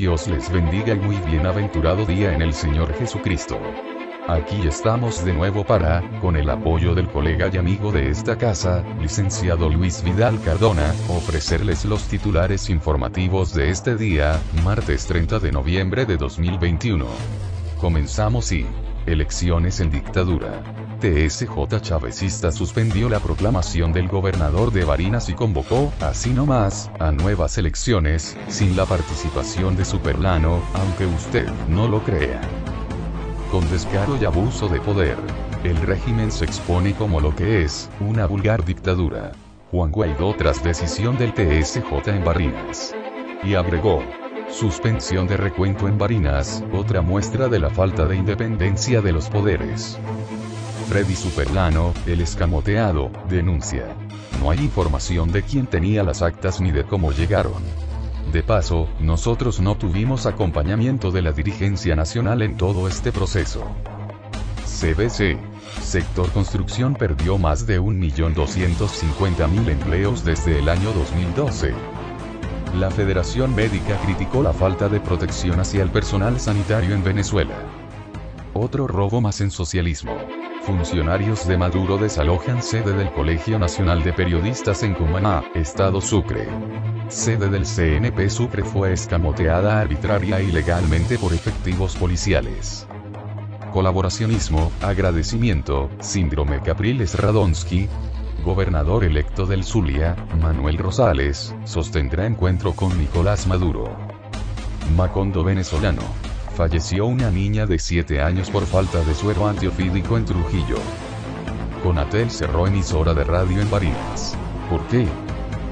Dios les bendiga y muy bienaventurado día en el Señor Jesucristo. Aquí estamos de nuevo para, con el apoyo del colega y amigo de esta casa, licenciado Luis Vidal Cardona, ofrecerles los titulares informativos de este día, martes 30 de noviembre de 2021. Comenzamos y... Elecciones en dictadura. TSJ Chavecista suspendió la proclamación del gobernador de Barinas y convocó, así nomás, a nuevas elecciones, sin la participación de Superlano, aunque usted no lo crea. Con descaro y abuso de poder, el régimen se expone como lo que es, una vulgar dictadura. Juan Guaidó tras decisión del TSJ en Barinas. Y agregó, Suspensión de recuento en Barinas, otra muestra de la falta de independencia de los poderes. Freddy Superlano, el escamoteado, denuncia. No hay información de quién tenía las actas ni de cómo llegaron. De paso, nosotros no tuvimos acompañamiento de la dirigencia nacional en todo este proceso. CBC. Sector construcción perdió más de 1.250.000 empleos desde el año 2012. La Federación Médica criticó la falta de protección hacia el personal sanitario en Venezuela. Otro robo más en socialismo. Funcionarios de Maduro desalojan sede del Colegio Nacional de Periodistas en Cumaná, Estado Sucre. Sede del CNP Sucre fue escamoteada arbitraria e ilegalmente por efectivos policiales. Colaboracionismo, agradecimiento, síndrome Capriles Radonsky, gobernador electo del Zulia, Manuel Rosales, sostendrá encuentro con Nicolás Maduro. Macondo venezolano. Falleció una niña de 7 años por falta de suero antiofídico en Trujillo. Conatel cerró emisora de radio en Barinas. ¿Por qué?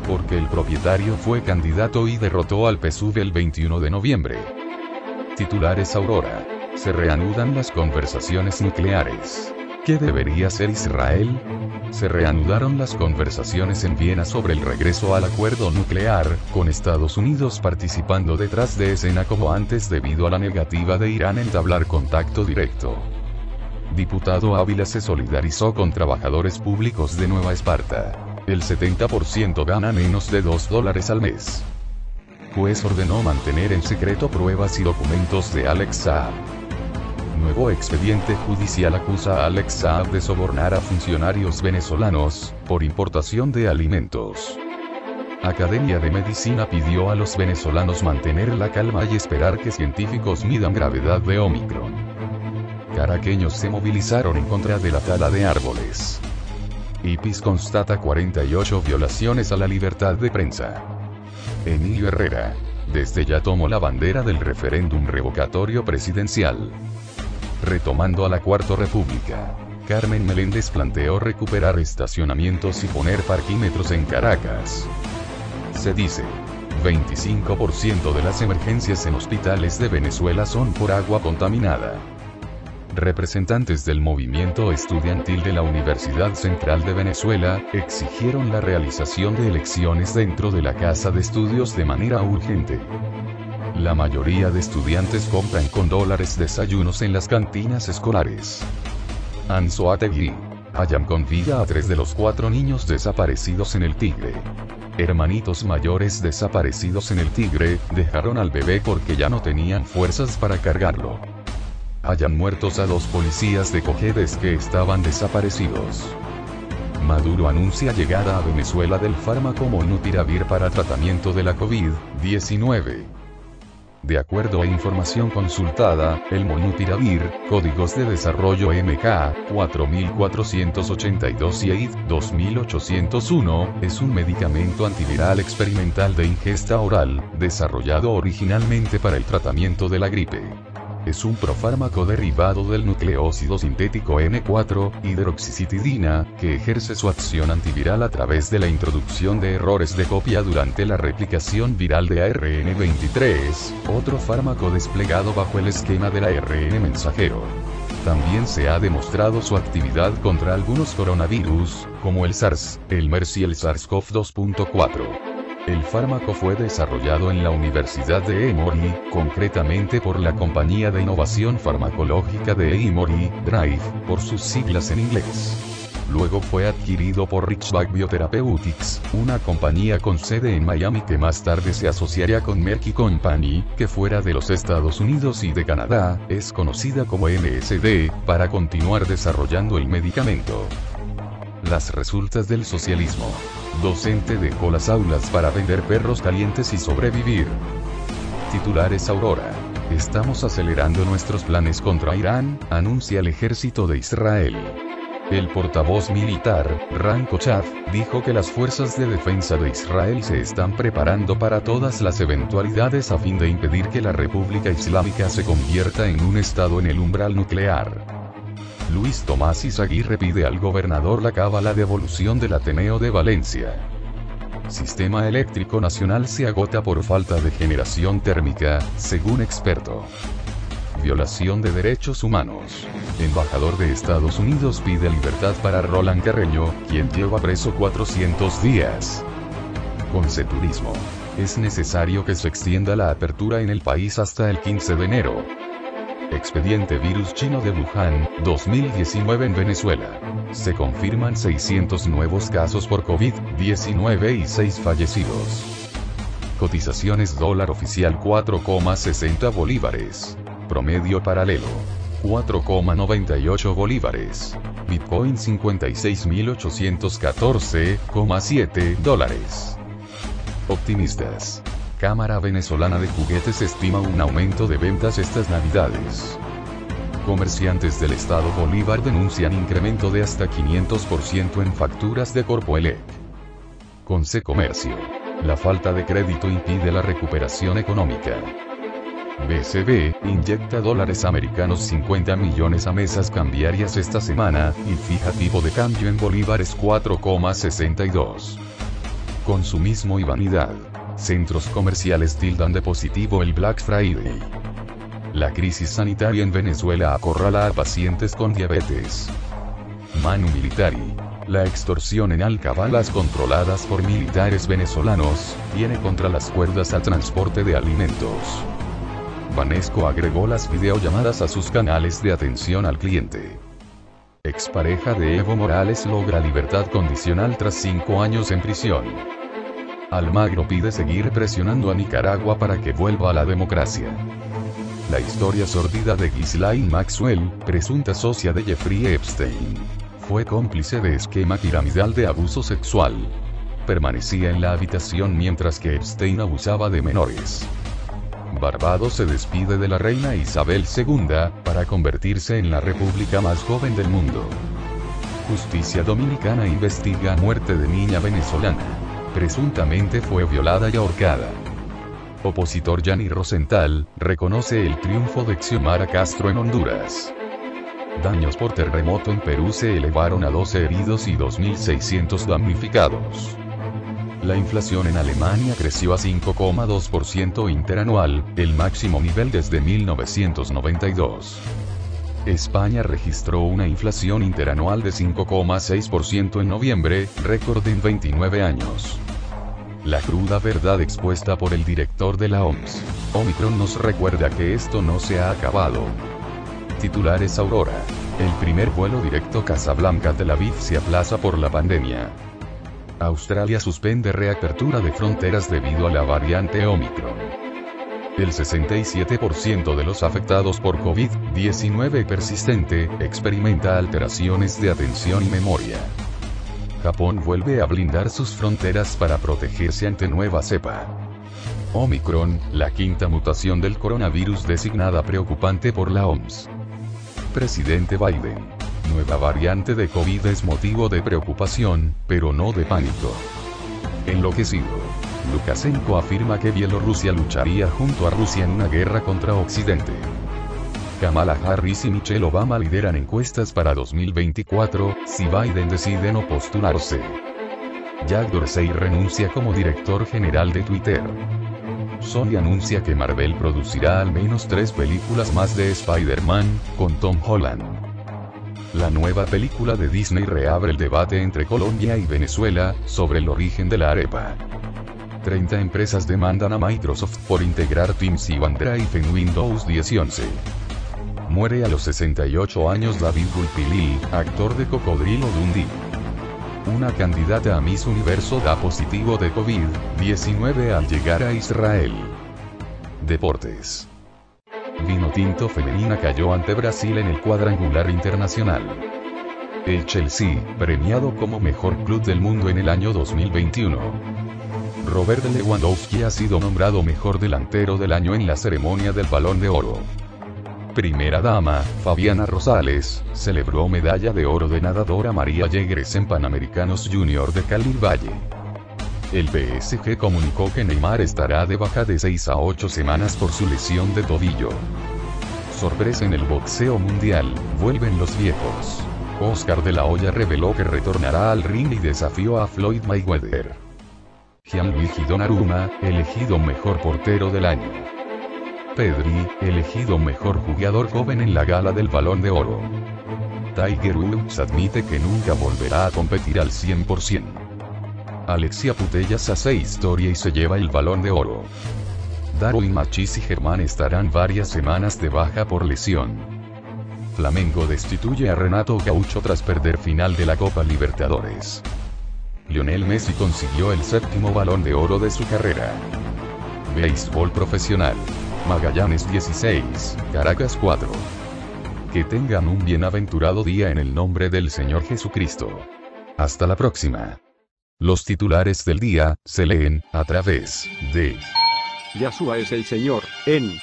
Porque el propietario fue candidato y derrotó al PSUV el 21 de noviembre. Titulares Aurora. Se reanudan las conversaciones nucleares. ¿Qué debería hacer Israel? Se reanudaron las conversaciones en Viena sobre el regreso al acuerdo nuclear, con Estados Unidos participando detrás de escena como antes debido a la negativa de Irán entablar contacto directo. Diputado Ávila se solidarizó con trabajadores públicos de Nueva Esparta. El 70% gana menos de 2 dólares al mes. Juez ordenó mantener en secreto pruebas y documentos de Alex Saab. Nuevo expediente judicial acusa a Alex Saab de sobornar a funcionarios venezolanos, por importación de alimentos. Academia de Medicina pidió a los venezolanos mantener la calma y esperar que científicos midan gravedad de Omicron. Caraqueños se movilizaron en contra de la tala de árboles. IPIS constata 48 violaciones a la libertad de prensa. Emilio Herrera. Desde ya tomó la bandera del referéndum revocatorio presidencial. Retomando a la Cuarta República. Carmen Meléndez planteó recuperar estacionamientos y poner parquímetros en Caracas. Se dice. 25% de las emergencias en hospitales de Venezuela son por agua contaminada. Representantes del movimiento estudiantil de la Universidad Central de Venezuela exigieron la realización de elecciones dentro de la casa de estudios de manera urgente. La mayoría de estudiantes compran con dólares desayunos en las cantinas escolares. Anzoátegui. Hayam convida a tres de los cuatro niños desaparecidos en el Tigre. Hermanitos mayores desaparecidos en el Tigre, dejaron al bebé porque ya no tenían fuerzas para cargarlo. Hayan muertos a dos policías de Cojedes que estaban desaparecidos. Maduro anuncia llegada a Venezuela del fármaco Molnupiravir para tratamiento de la COVID-19. De acuerdo a información consultada, el Molnupiravir, códigos de desarrollo MK 4482 y EID 2801, es un medicamento antiviral experimental de ingesta oral, desarrollado originalmente para el tratamiento de la gripe. Es un profármaco derivado del nucleócido sintético N4, hidroxicitidina, que ejerce su acción antiviral a través de la introducción de errores de copia durante la replicación viral de ARN23, otro fármaco desplegado bajo el esquema del ARN mensajero. También se ha demostrado su actividad contra algunos coronavirus, como el SARS, el MERS y el SARS-CoV-2.4. El fármaco fue desarrollado en la Universidad de Emory, concretamente por la Compañía de Innovación Farmacológica de Emory, DRIVE, por sus siglas en inglés. Luego fue adquirido por Richback Biotherapeutics, una compañía con sede en Miami que más tarde se asociaría con Merck Company, que fuera de los Estados Unidos y de Canadá, es conocida como MSD, para continuar desarrollando el medicamento. Las resultas del socialismo. Docente dejó las aulas para vender perros calientes y sobrevivir. Titulares Aurora. Estamos acelerando nuestros planes contra Irán, anuncia el ejército de Israel. El portavoz militar, Ran Kochav, dijo que las fuerzas de defensa de Israel se están preparando para todas las eventualidades a fin de impedir que la República Islámica se convierta en un estado en el umbral nuclear. Luis Tomás Izaguirre pide al gobernador la cábala de evolución del Ateneo de Valencia. Sistema eléctrico nacional se agota por falta de generación térmica, según experto. Violación de derechos humanos. Embajador de Estados Unidos pide libertad para Roland Carreño, quien lleva preso 400 días. Conceturismo. Es necesario que se extienda la apertura en el país hasta el 15 de enero. Expediente Virus Chino de Wuhan, 2019 en Venezuela. Se confirman 600 nuevos casos por COVID-19 y 6 fallecidos. Cotizaciones dólar oficial 4,60 bolívares. Promedio paralelo. 4,98 bolívares. Bitcoin 56.814,7 dólares. Optimistas. Cámara Venezolana de Juguetes estima un aumento de ventas estas navidades. Comerciantes del estado Bolívar denuncian incremento de hasta 500% en facturas de Corpoelec. Conce Comercio. La falta de crédito impide la recuperación económica. BCB, inyecta dólares americanos 50 millones a mesas cambiarias esta semana, y fija tipo de cambio en bolívares 4,62. Consumismo y vanidad. Centros comerciales tildan de positivo el Black Friday. La crisis sanitaria en Venezuela acorrala a pacientes con diabetes. Manu Militari. La extorsión en alcabalas controladas por militares venezolanos, tiene contra las cuerdas al transporte de alimentos. Vanesco agregó las videollamadas a sus canales de atención al cliente. Expareja de Evo Morales logra libertad condicional tras cinco años en prisión. Almagro pide seguir presionando a Nicaragua para que vuelva a la democracia. La historia sordida de Ghislaine Maxwell, presunta socia de Jeffrey Epstein. Fue cómplice de esquema piramidal de abuso sexual. Permanecía en la habitación mientras que Epstein abusaba de menores. Barbados se despide de la reina Isabel II, para convertirse en la república más joven del mundo. Justicia Dominicana investiga muerte de niña venezolana presuntamente fue violada y ahorcada. Opositor Yanni Rosenthal, reconoce el triunfo de Xiomara Castro en Honduras. Daños por terremoto en Perú se elevaron a 12 heridos y 2.600 damnificados. La inflación en Alemania creció a 5,2% interanual, el máximo nivel desde 1992. España registró una inflación interanual de 5,6% en noviembre, récord en 29 años. La cruda verdad expuesta por el director de la OMS. Omicron nos recuerda que esto no se ha acabado. Titulares Aurora. El primer vuelo directo Casablanca-Tel Aviv se aplaza por la pandemia. Australia suspende reapertura de fronteras debido a la variante Omicron. El 67% de los afectados por COVID-19 persistente experimenta alteraciones de atención y memoria. Japón vuelve a blindar sus fronteras para protegerse ante nueva cepa. Omicron, la quinta mutación del coronavirus designada preocupante por la OMS. Presidente Biden. Nueva variante de COVID es motivo de preocupación, pero no de pánico. Enloquecido. Lukashenko afirma que Bielorrusia lucharía junto a Rusia en una guerra contra Occidente. Kamala Harris y Michelle Obama lideran encuestas para 2024, si Biden decide no postularse. Jack Dorsey renuncia como director general de Twitter. Sony anuncia que Marvel producirá al menos tres películas más de Spider-Man, con Tom Holland. La nueva película de Disney reabre el debate entre Colombia y Venezuela, sobre el origen de la arepa. 30 empresas demandan a Microsoft por integrar Teams y OneDrive en Windows 10 y 11. Muere a los 68 años David Gulpilil, actor de Cocodrilo Dundee. Una candidata a Miss Universo da positivo de COVID-19 al llegar a Israel. Deportes. Vino Tinto Femenina cayó ante Brasil en el cuadrangular internacional. El Chelsea, premiado como mejor club del mundo en el año 2021. Robert Lewandowski ha sido nombrado mejor delantero del año en la ceremonia del Balón de Oro primera dama, Fabiana Rosales, celebró medalla de oro de nadadora María Yegres en Panamericanos Junior de Cali Valle. El PSG comunicó que Neymar estará de baja de 6 a 8 semanas por su lesión de tobillo. Sorpresa en el boxeo mundial, vuelven los viejos. Oscar de la Hoya reveló que retornará al ring y desafió a Floyd Mayweather. Gianluigi Donnarumma, elegido mejor portero del año. Pedri, elegido mejor jugador joven en la gala del Balón de Oro. Tiger Woods admite que nunca volverá a competir al 100%. Alexia Putellas hace historia y se lleva el Balón de Oro. Darwin Machis y Germán estarán varias semanas de baja por lesión. Flamengo destituye a Renato Gaucho tras perder final de la Copa Libertadores. Lionel Messi consiguió el séptimo balón de oro de su carrera. Béisbol profesional. Magallanes 16, Caracas 4. Que tengan un bienaventurado día en el nombre del Señor Jesucristo. Hasta la próxima. Los titulares del día se leen a través de Yahshua es el Señor, en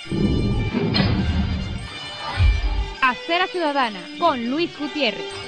Acera Ciudadana con Luis Gutiérrez.